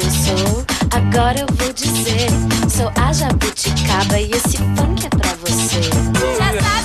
eu sou, agora eu vou dizer. Sou a jabuticaba e esse funk é pra você. Já sabe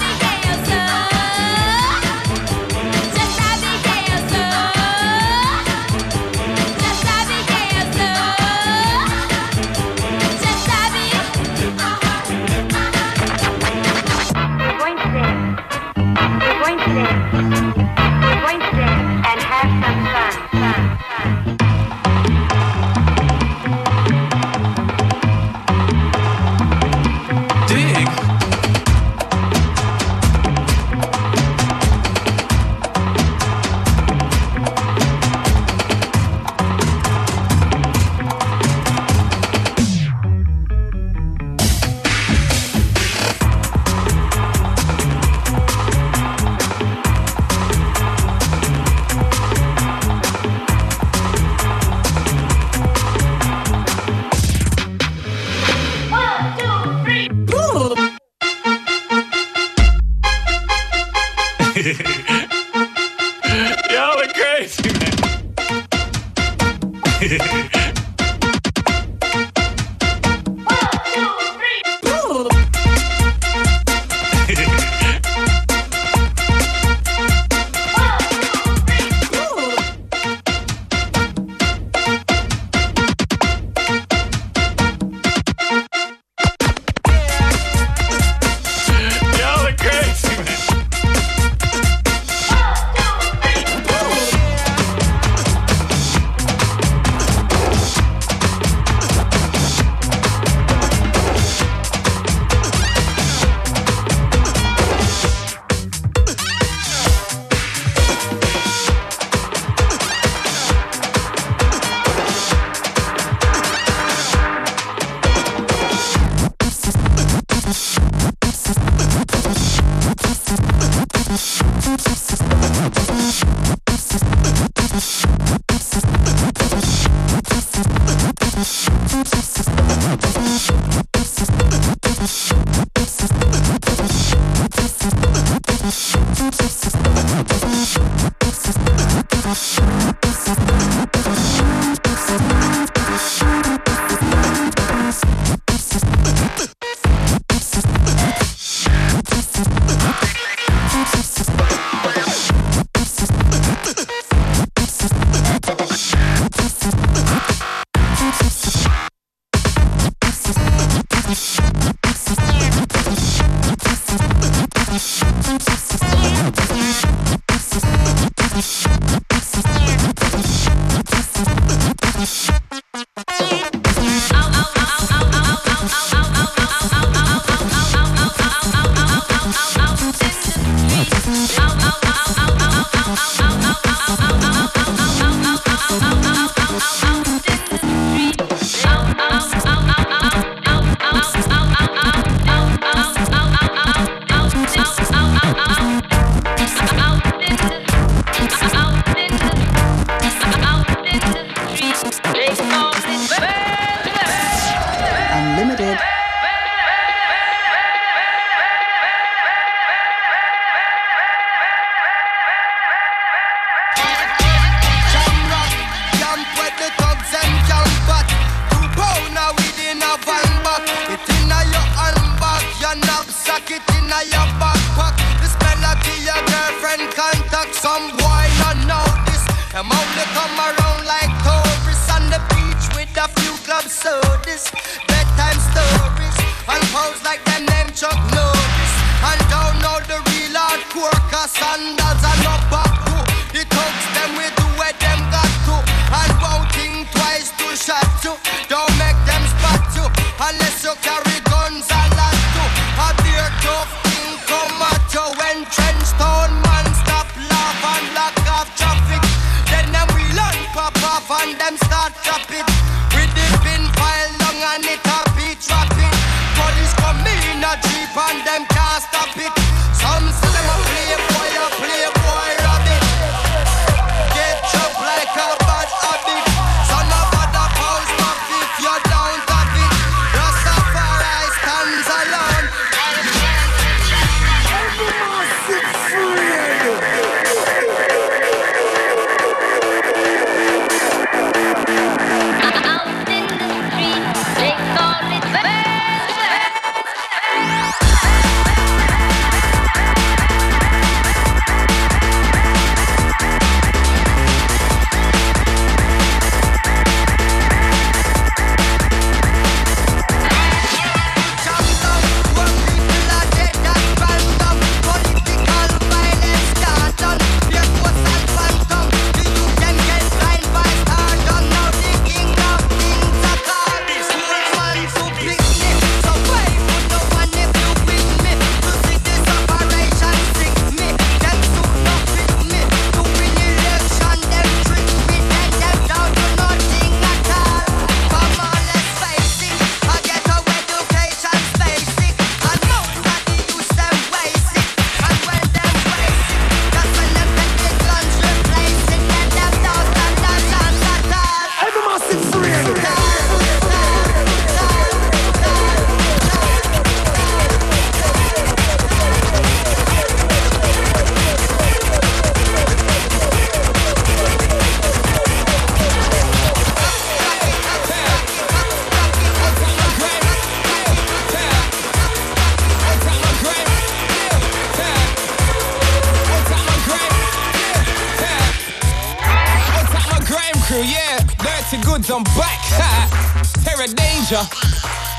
Danjah.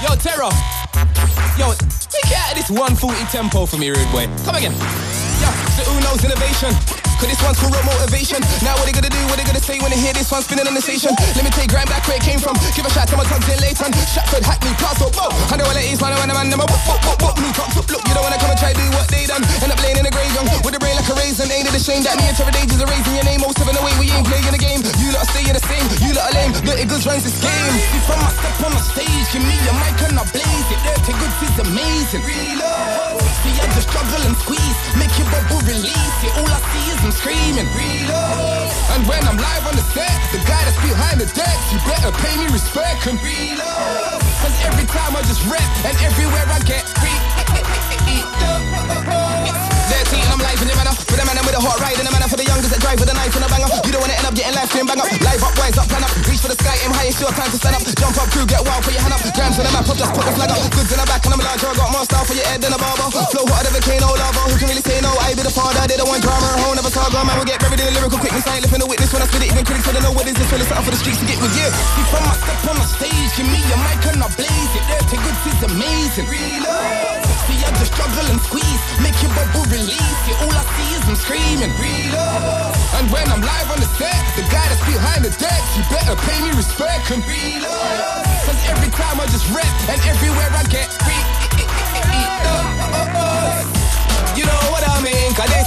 Yo, Terror. Yo, take care of this 140 tempo for me, rude boy. Come again. Yo, who knows innovation? Cause this one's real motivation. Now what they gonna do? What they gonna say when they hear this one spinning on the station? Let me take grind back where it came from. Give a shout to my tugs in Leyton. Shotford, Hackney, Castle, whoa. I know what it is, man. I know man. I'm a whoop, whoop, whoop, whoop. New cops, look, you don't wanna come and try to do what they done. End up laying in the grave young with a brain like a raisin. Ain't it a shame that me and Terror Danjah's are raising your name? Most of the we ain't playing the game. You lot stay in the same. You lot are lame. Dirty Goodz runs this game. From my step on the stage, give me a mic and I blaze it. Dirty Goodz is amazing. See, I just struggle and squeeze. Make your bubble release it. All I see is I'm screaming. Reload. And when I'm live on the set, the guy that's behind the desk, you better pay me respect and reload. Cause every time I just rap and everywhere I get I'm live in the manner With a man with a hot ride in a manner. For the youngest that drive with a knife and a banger. You don't wanna end up getting live stream bang up Live up, rise up, plan up. Reach for the sky, aim high, it's your time to stand up. Jump up, crew, get wild, put your hand up. Grams for the map, up, just put the flag up. Goods in the back and I'm larger, got more style for your head than a barber. Flow hotter than volcano lava Who can really say no, I be the father They the one drama, whole never saga Man will get buried in the lyrical quickness. I ain't living the witness when I spit it Even critics wanna know what is. This Well something for the streets to get with you. See from my step on the stage Give me a mic and I blaze it. Dirty Goodz is amazing. Reload. See I just struggle and squeeze. Make your bubble release it I'm screaming Reload And when I'm live on the set The guy that's behind the desk You better pay me respect and reload Cause every time I just rap And everywhere I get You know what I mean? Cause this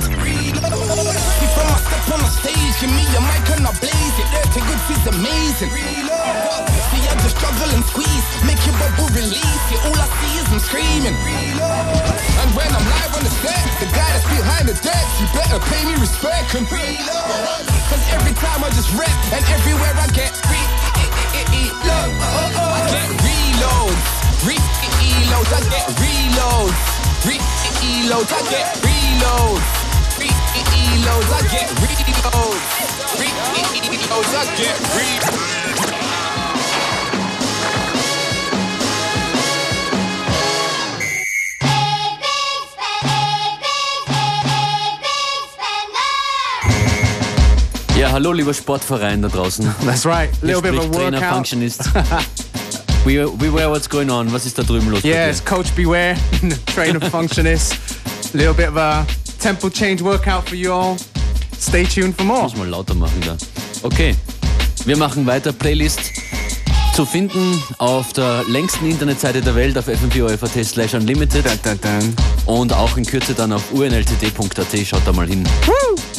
treble then I step on the stage Give me a mic and I blaze it. Dirty good is amazing. See I just struggle and squeeze. Make your bubble release it. All I see is I'm screaming. And when I'm live on the set The guy that's behind the desk You better pay me respect and Cause every time I just rap And everywhere I get re- Look, I get reloads. Reloads, I get reloads. Reloads, I get reloads Reloads, I get reloads Reloads, I get reloads Ja, hallo lieber Sportverein da draußen. That's right. A little bit of a Trainer, workout. Functionist. we, beware what's going on. Was ist da drüben los? bei Yeah, dir? it's Coach Beware, trainer functionist. Little bit of a tempo change workout for you all. Stay tuned for more. muss mal lauter machen da. Okay, wir machen weiter. Playlist zu finden auf der längsten Internetseite der Welt auf fm4 slash unlimited und auch in Kürze dann auf unltd.at. Schaut da mal hin. early.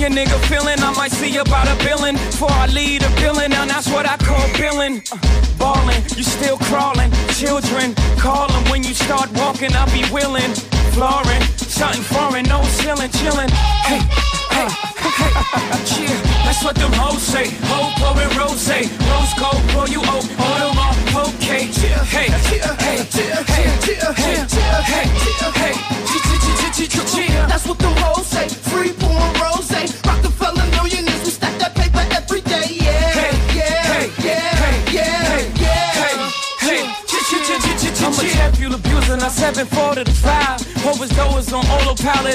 Your nigga feeling, I might see about a billing before I lead a billing. Now that's what I call billing. Uh, ballin', you still crawling. Children calling when you start walking, I'll be willing. Flooring, something foreign, no ceiling, chillin'. Hey, hey, hey, cheer. That's what them hoes say. Ho, pouring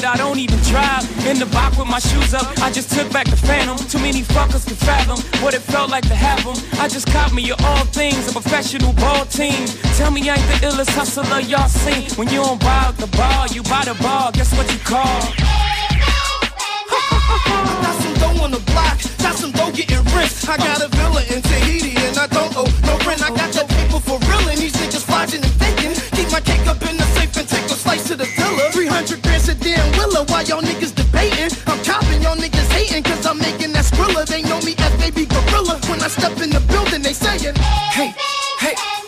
I don't even drive. In the box with my shoes up, I just took back the phantom. Too many fuckers can fathom what it felt like to have them. I just caught me of all things, a professional ball team. Tell me I ain't the illest hustler y'all seen. When you don't buy the bar, you buy the bar. Guess what you call? Got some dough on the block, got some dough getting rich. I got a villa in Tahiti and I don't owe no rent. I got that 300 grand sedan Willa while y'all niggas debating. I'm chopping, y'all niggas hating cause I'm making that skrilla. They know me as baby gorilla. When I step in the building, they saying, Hey, hey, hey,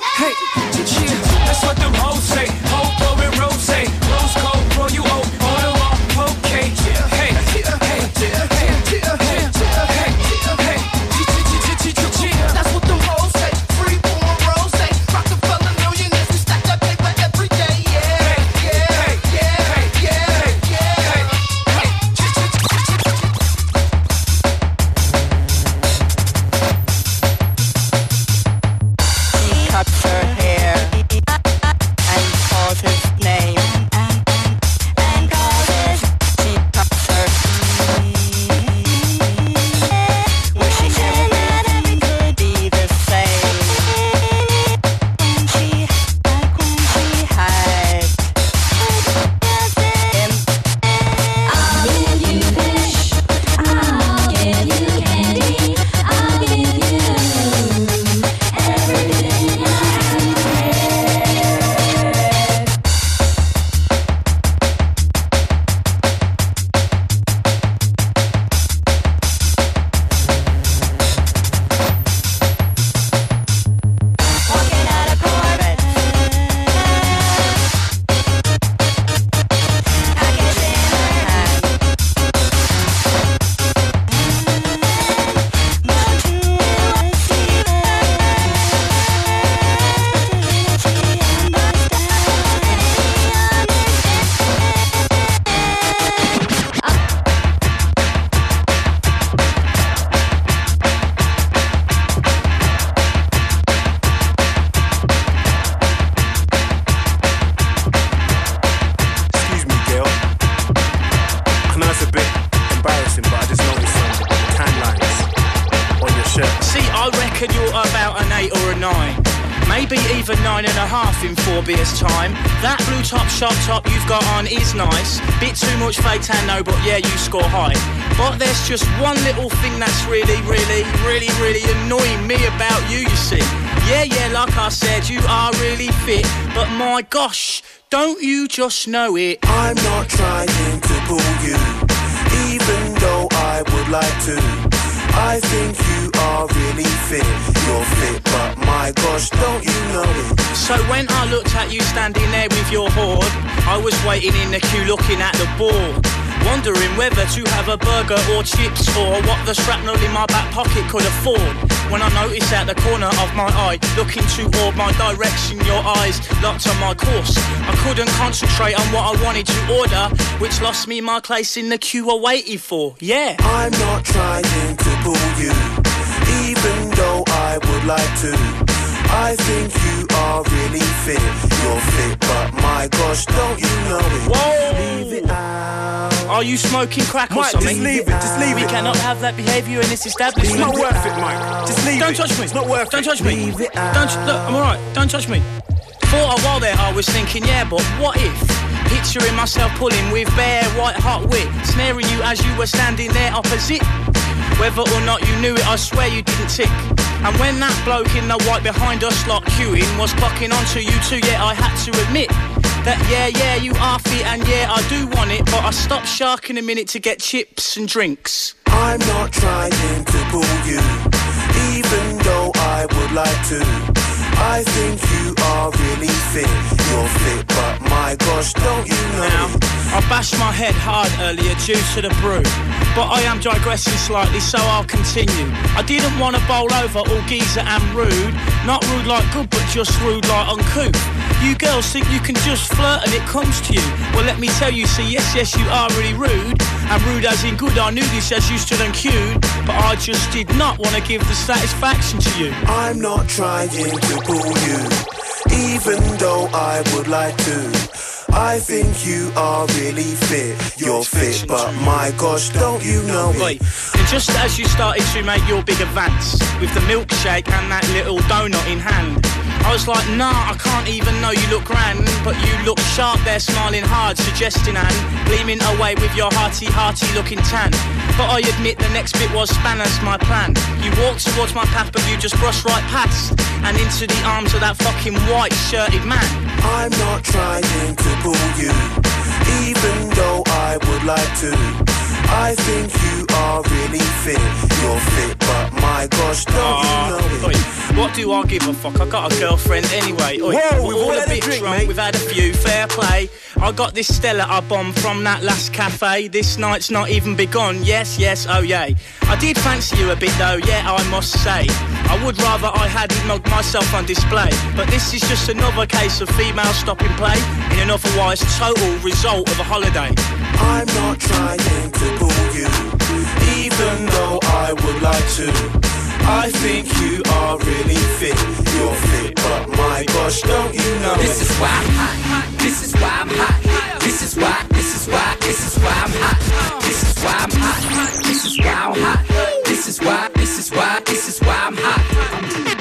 just one little thing that's really, really, really, really annoying me about you, you see. Yeah, yeah, like I said, you are really fit. But my gosh, don't you just know it? I'm not trying to pull you, even though I would like to. I think you are really fit. You're So when I looked at you standing there with your hoard, I was waiting in the queue looking at the board. Wondering whether to have a burger or chips or what the shrapnel in my back pocket could afford. When I noticed at the corner of my eye, looking toward my direction, your eyes locked on my course. I couldn't concentrate on what I wanted to order, which lost me my place in the queue I waited for. Yeah. I'm not trying to pull you, even though I would like to. I think you are really fit. You're fit, but my gosh, don't you know it? Whoa! Leave it out. Are you smoking crack or something? just leave it, just leave we it. cannot have that behaviour in this establishment. It's not worth it, Mike. Just leave it. Don't it. touch me. It's not worth it. Don't it. touch me. Leave it Don't look. I'm alright. Don't touch me. For a while there, I was thinking, yeah, but what if? Picturing myself pulling with bare white hot wit, snaring you as you were standing there opposite. Whether or not you knew it, I swear you didn't tick. And when that bloke in the white behind us lot queuing was clocking onto you too, yeah, I had to admit that yeah, yeah, you are fit and yeah, I do want it, but I stopped sharking a minute to get chips and drinks. I'm not trying to pull you, even though I would like to. I think you are really fit. You're fit, but my gosh, don't you know? Now, I bashed my head hard earlier due to the brew, but I am digressing slightly, so I'll continue. I didn't want to bowl over all geezer and rude, not rude like good, but just rude like uncouth. You girls think you can just flirt and it comes to you. Well, let me tell you, see, yes, yes, you are really rude, and rude as in good. I knew this as you stood and queued, but I just did not want to give the satisfaction to you. I'm not trying to pull you, even though I would like to. I think you are really fit. You're fit, but my gosh, don't you know it? and just as you started to make your big advance with the milkshake and that little donut in hand, I was like, nah, I can't even know you look grand, but you look sharp there, smiling hard, suggesting and gleaming away with your hearty, hearty looking tan. But I admit the next bit was spanners, my plan. You walked towards my path, but you just brushed right past and into the arms of that fucking white shirted man. I'm not trying to pull you, even though I would like to. I think you are really fit. You're fit, but my gosh, don't you ah, know Oi, what do I give a fuck? I got a girlfriend anyway. Oi, Whoa, we've all all a had a bit drink, drunk. mate. We've had a few. Fair play. I got this Stella I bombed from that last cafe. This night's not even begun. Yes, yes, oh yay. I did fancy you a bit though. Yeah, I must say. I would rather I hadn't mugged myself on display. But this is just another case of female stopping play in an otherwise total result of a holiday. I'm not trying to pull you, even though I would like to. I think you are really fit. You're fit, but my gosh, don't you know This is why I'm hot. This is why I'm hot. This is why. This is why. This is why I'm hot. This is why I'm hot. This is why I'm hot. This is why. This is why. This is why I'm hot.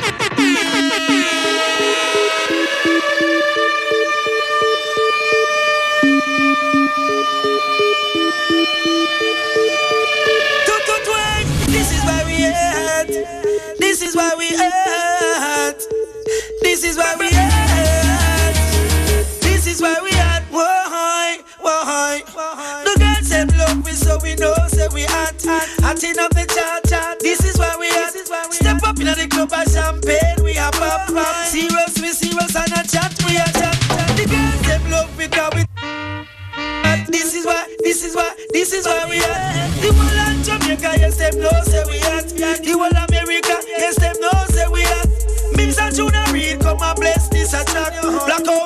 Up the chat chat. This is where we at. Step up in the club and champagne. We are pop pop. Serious, we serious and a chat. We are chat. The girls them love me, cause we this is why, this is why, this is why we are. The whole of Jamaica, yes, them know say we at. The whole of America, yes, them know say we at. Mims and Junior Reid come and bless this a chat. Blackout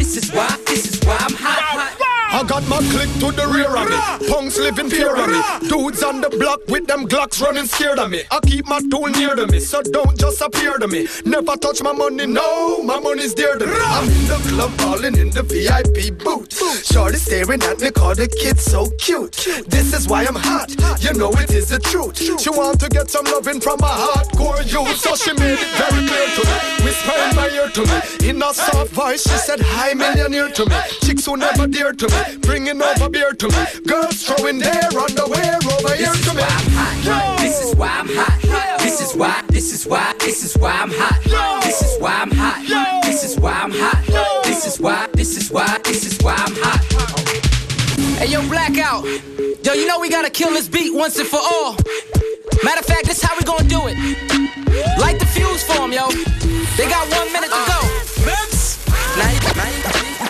Click to the rear of me. Punks living fear of me. Dudes on the block with them Glocks running scared of me. I keep my tool near to me, so don't just appear to me. Never touch my money, no, my money's dear to me. I'm in the club balling in the VIP booth. Shorty staring at me, call the kid so cute. This is why I'm hot, you know it is the truth. She want to get some loving from a hardcore youth, so she made it very clear to me. Whisper in my ear to me, in a soft voice, she said, Hi, millionaire to me. Chicks who never dear to me, bringing over beer to me. Girls throwing their underwear over here to me. This is why I'm hot. This is why. This is why. This is why I'm hot. This is why I'm hot. This is why I'm hot. This is why. This is why. This is why I'm hot. Hey, yo, Blackout. Yo, you know we gotta kill this beat once and for all. Matter of fact, this how we gonna do it. Light the fuse for 'em, yo. They got one minute to go. Uh-huh. Now you- now you-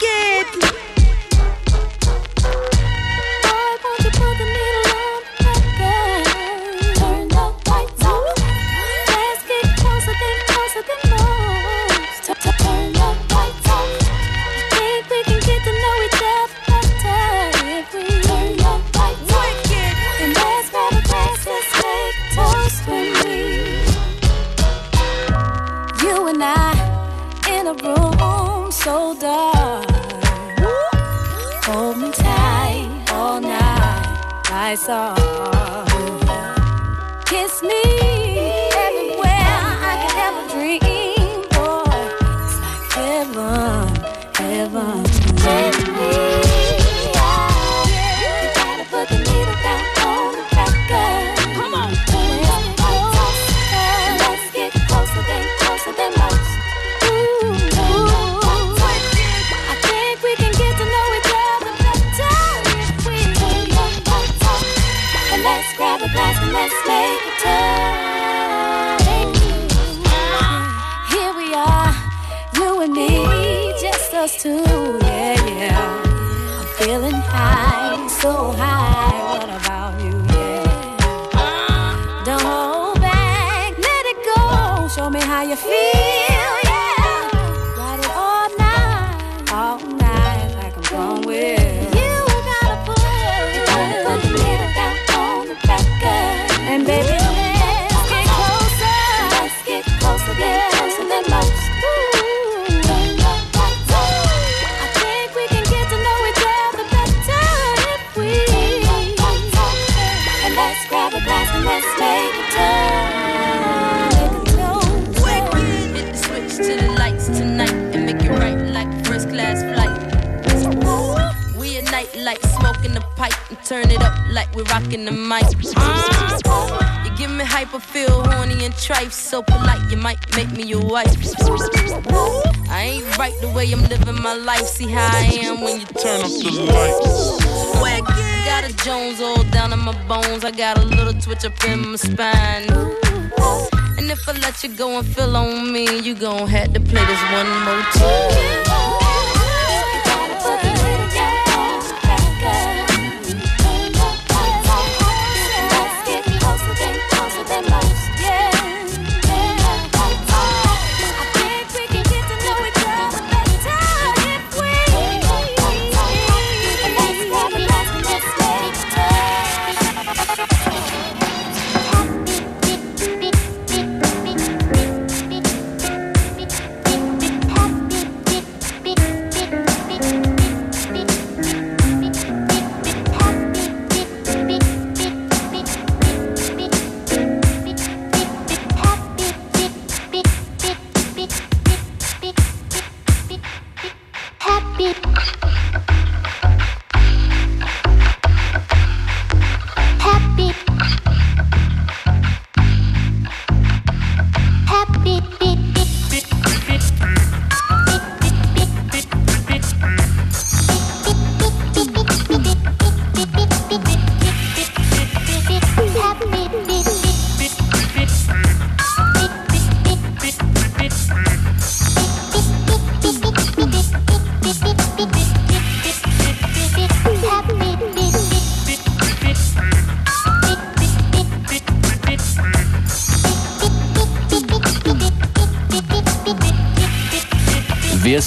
Wicked. Night, lights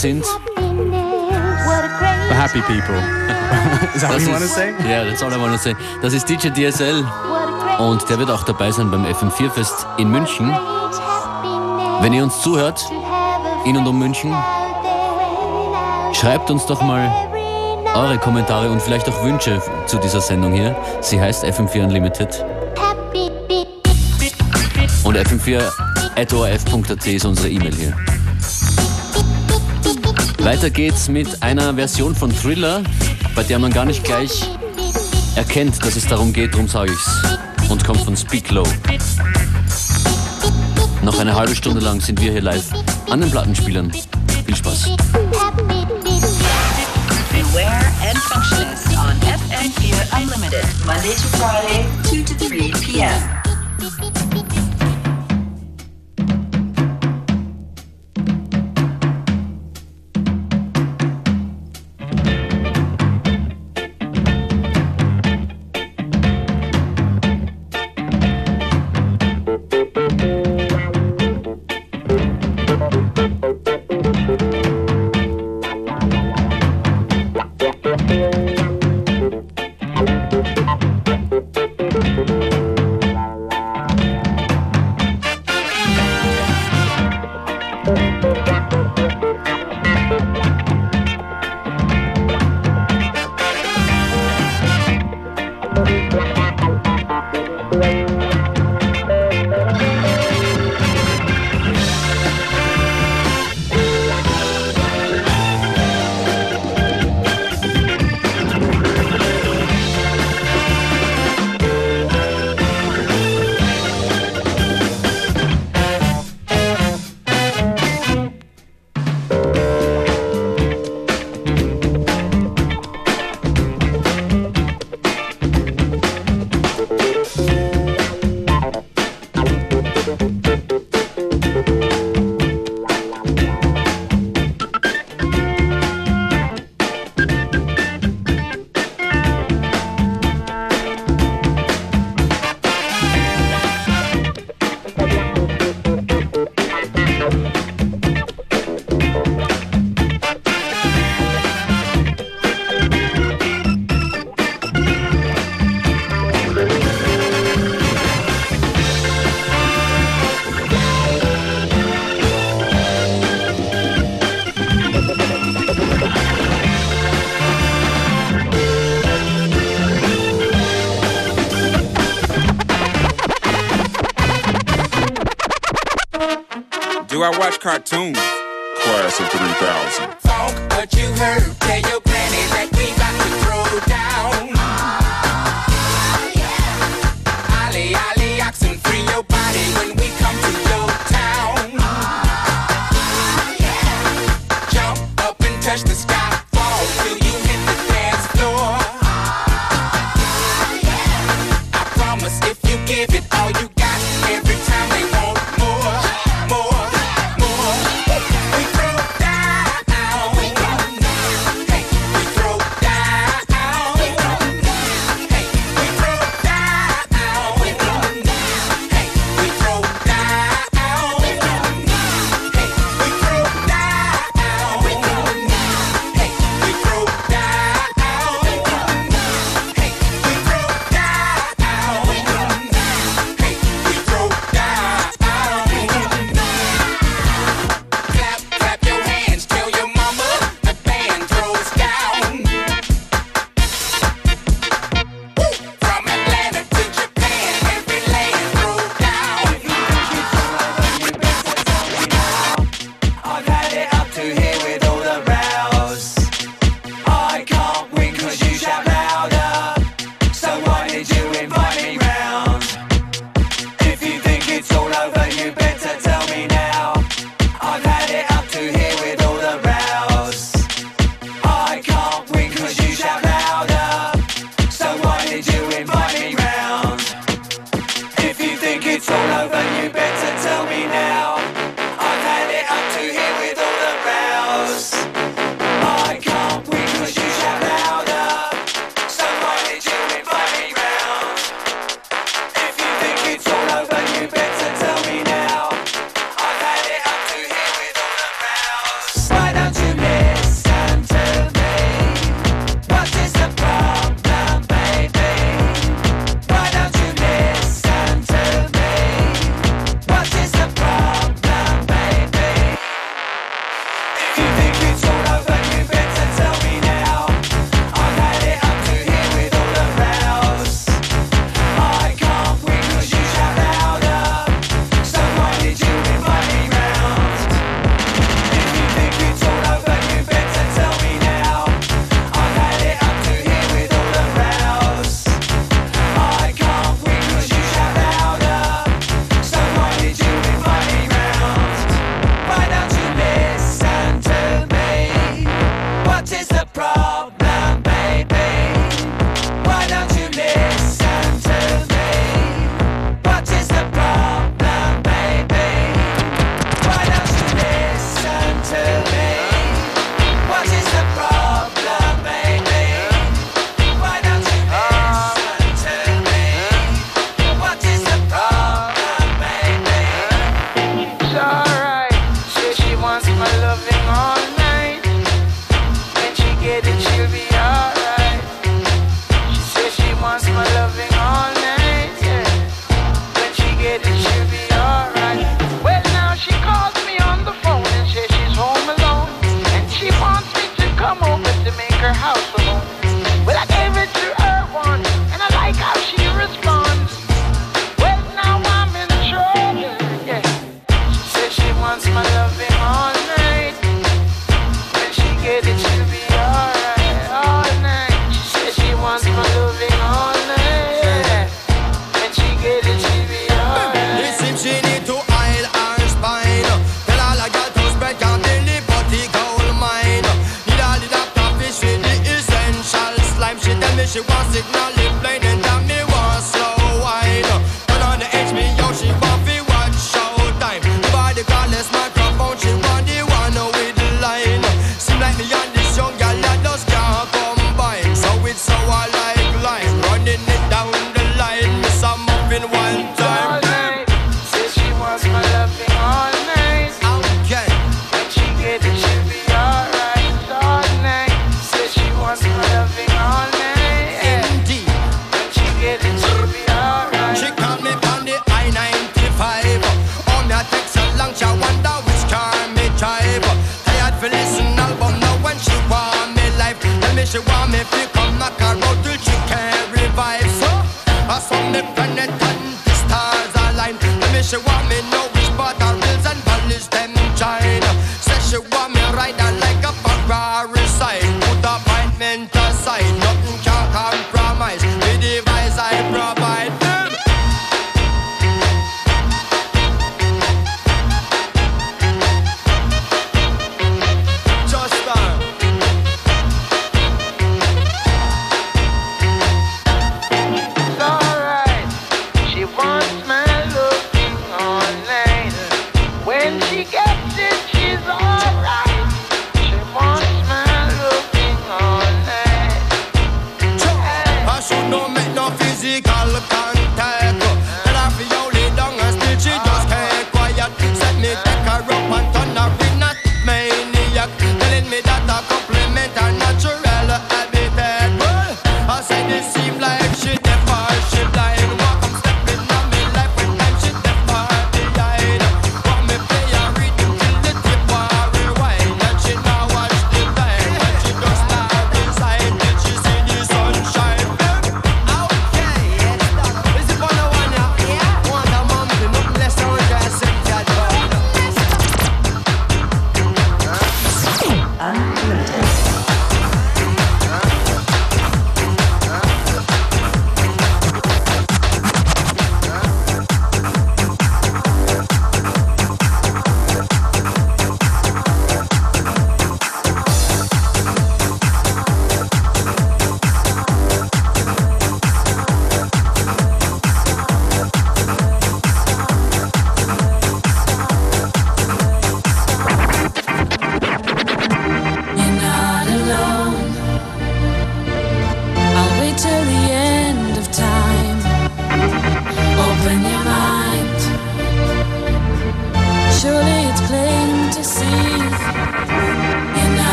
sind The happy people. Is that what Das you want to ist- say? Ja, that's all I want to say. Das ist DJ DSL und der wird auch dabei sein beim FM4 Fest in München. Wenn ihr uns zuhört, in und um München, schreibt uns doch mal eure Kommentare und vielleicht auch Wünsche zu dieser Sendung hier. Sie heißt FM4 Unlimited und fm4.orf.at ist unsere E-Mail hier. Weiter geht's mit einer Version von Thriller, bei der man gar nicht gleich erkennt, dass es darum geht, darum sage ich's. Und kommt von Speak Low. Noch eine halbe Stunde lang sind wir hier live an den Plattenspielern. Viel Spaß. Beware and Functionist on FM4 Unlimited, Monday to Friday, 2 to 3 p.m. Cartoon Class of 3000. Funk, what you heard, tell your planet that we got to throw down. Oh, yeah. Ollie, ollie, oxen, free your body when we come to your town. Oh, yeah. Jump up and touch the sky, fall you hit the dance floor. Yeah. I promise if you give it all you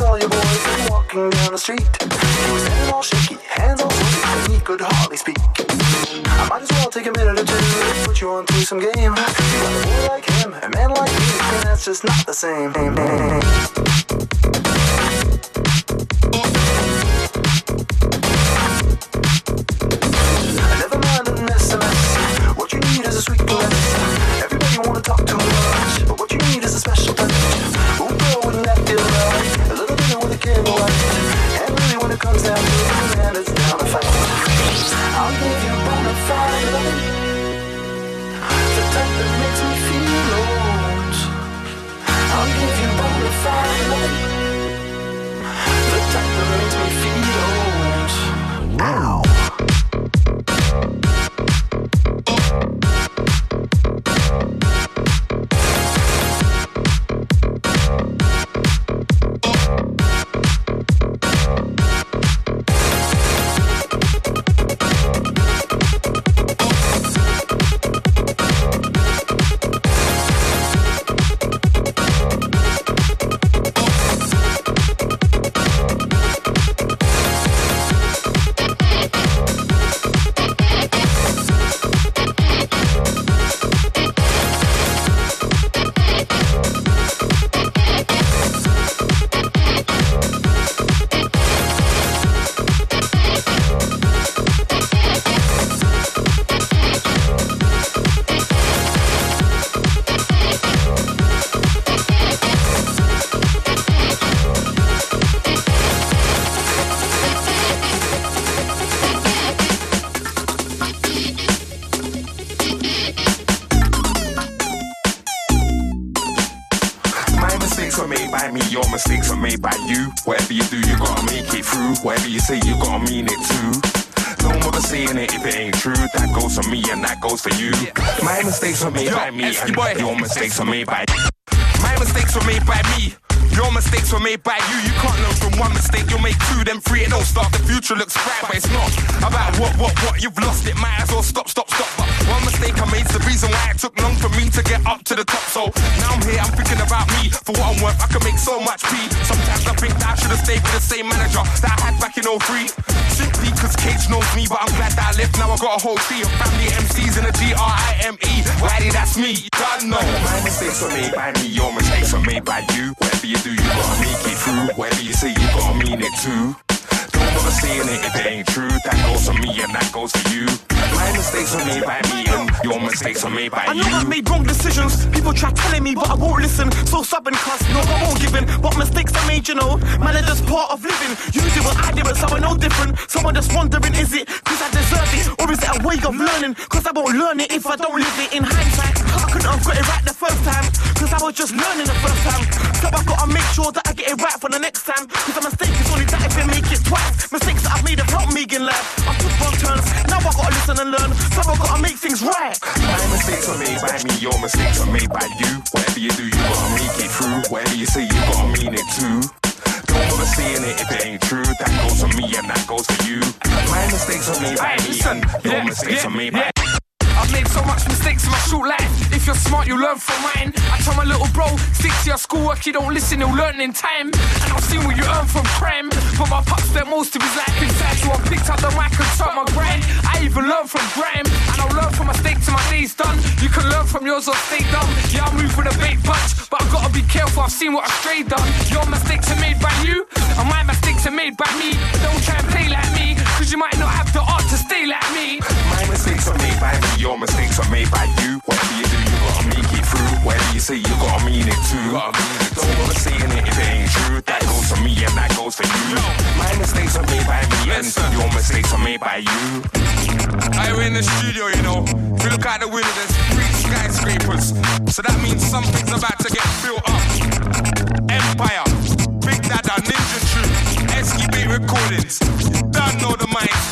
saw your boys walking down the street. He was standing all shaky, hands all sweaty, he could hardly speak. I might as well take a minute or two to put you on through some game. You got a boy like him, a man like me, and that's just not the same. Goes for you. My mistakes were made by me, and your mistakes were made by My mistakes were made by me. Your mistakes were made by you. You can't learn from one mistake, you'll make two, then three. It don't start. The future looks bright, but it's not about what, what, what you've lost. It might as well stop, stop, stop. But one mistake I made's the reason why it took long for me to get up to the top. So now I'm here, I'm thinking about me. For what I'm worth, I can make so much P. Sometimes I think that I should have stayed with the same manager that I had back in 03. Simply cause Cage knows me, but I'm glad that I left. Now I got a whole tree of family MCs in a G-R-I-M-E. Wiley, that's me. Done, no. My mistakes were made by me, your mistakes were made by you. Whatever you do, you gotta make it through. Whatever you say, you gotta mean it too. Don't bother saying it if it ain't true. That goes for me and that goes for you. My mistakes were made by me and your mistakes were made by I know you. I've made wrong decisions. People try telling me, but I won't listen. So stubborn, cuz no, I won't give in. But mistakes I made, you know, man, are just part of living. Usually what I do it, someone no different. Someone just wondering, is it cause I deserve it? Or is it a way of learning? Cause I won't learn it if I don't live it in hindsight. I couldn't have got it right the first time. Cause I was just learning the first time. So I gotta make sure that I get it right for the next time. Cause a mistake is only that if I make it twice. Mistakes that I've made have helped me in life. I took wrong turns. Now I gotta listen and learn. So I gotta make things right. My mistakes are made by me, your mistakes are made by you. Whatever you do, you gotta make it through. Whatever you say, you gotta mean it too. Don't bother saying it if it ain't true. That goes for me and that goes for you. My mistakes are made by Hey, me, listen, and your yeah, mistakes yeah, were made yeah. by I've made so much mistakes in my short life. You're smart, you learn from mine. I tell my little bro, stick to your schoolwork, you don't listen, you'll learn in time. And I've seen what you earn from crime. But my pop spent most of his life inside, so I picked up the mic and start my grind. I even learned from grime, and I'll learn from mistakes till my day's done. You can learn from yours or stay dumb. Yeah, I move with a big punch, but I've gotta be careful, I've seen what a stray done. Your mistakes are made by you, and my mistakes are made by me. Don't try and play like me, cause you might not have the art to stay like me. My mistakes are made by me, your mistakes are made by you. Whatever you it. Whatever you say, you gotta mean it too. Don't bother saying it if it ain't true. That goes for me and that goes for you. My mistakes are made by me and your mistakes are made by you. I we're in the studio, you know. If you look out the window, there's three skyscrapers. So that means something's about to get built up. Empire, Big Dada, Ninja Tune, Esky Recordings. Don't know the mind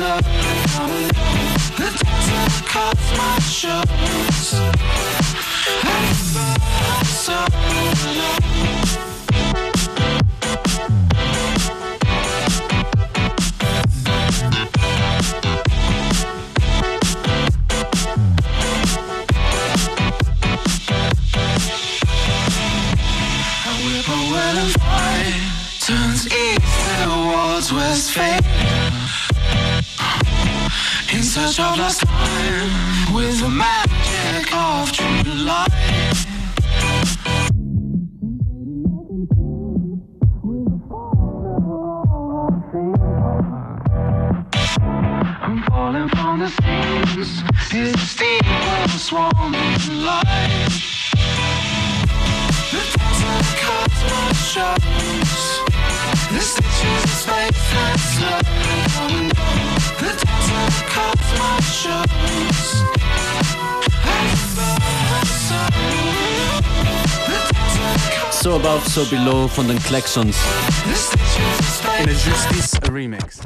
The from love The my shoes. I felt so Of last time with the magic of true light. So Above, So Below von den Klaxons. In a Justice Remix.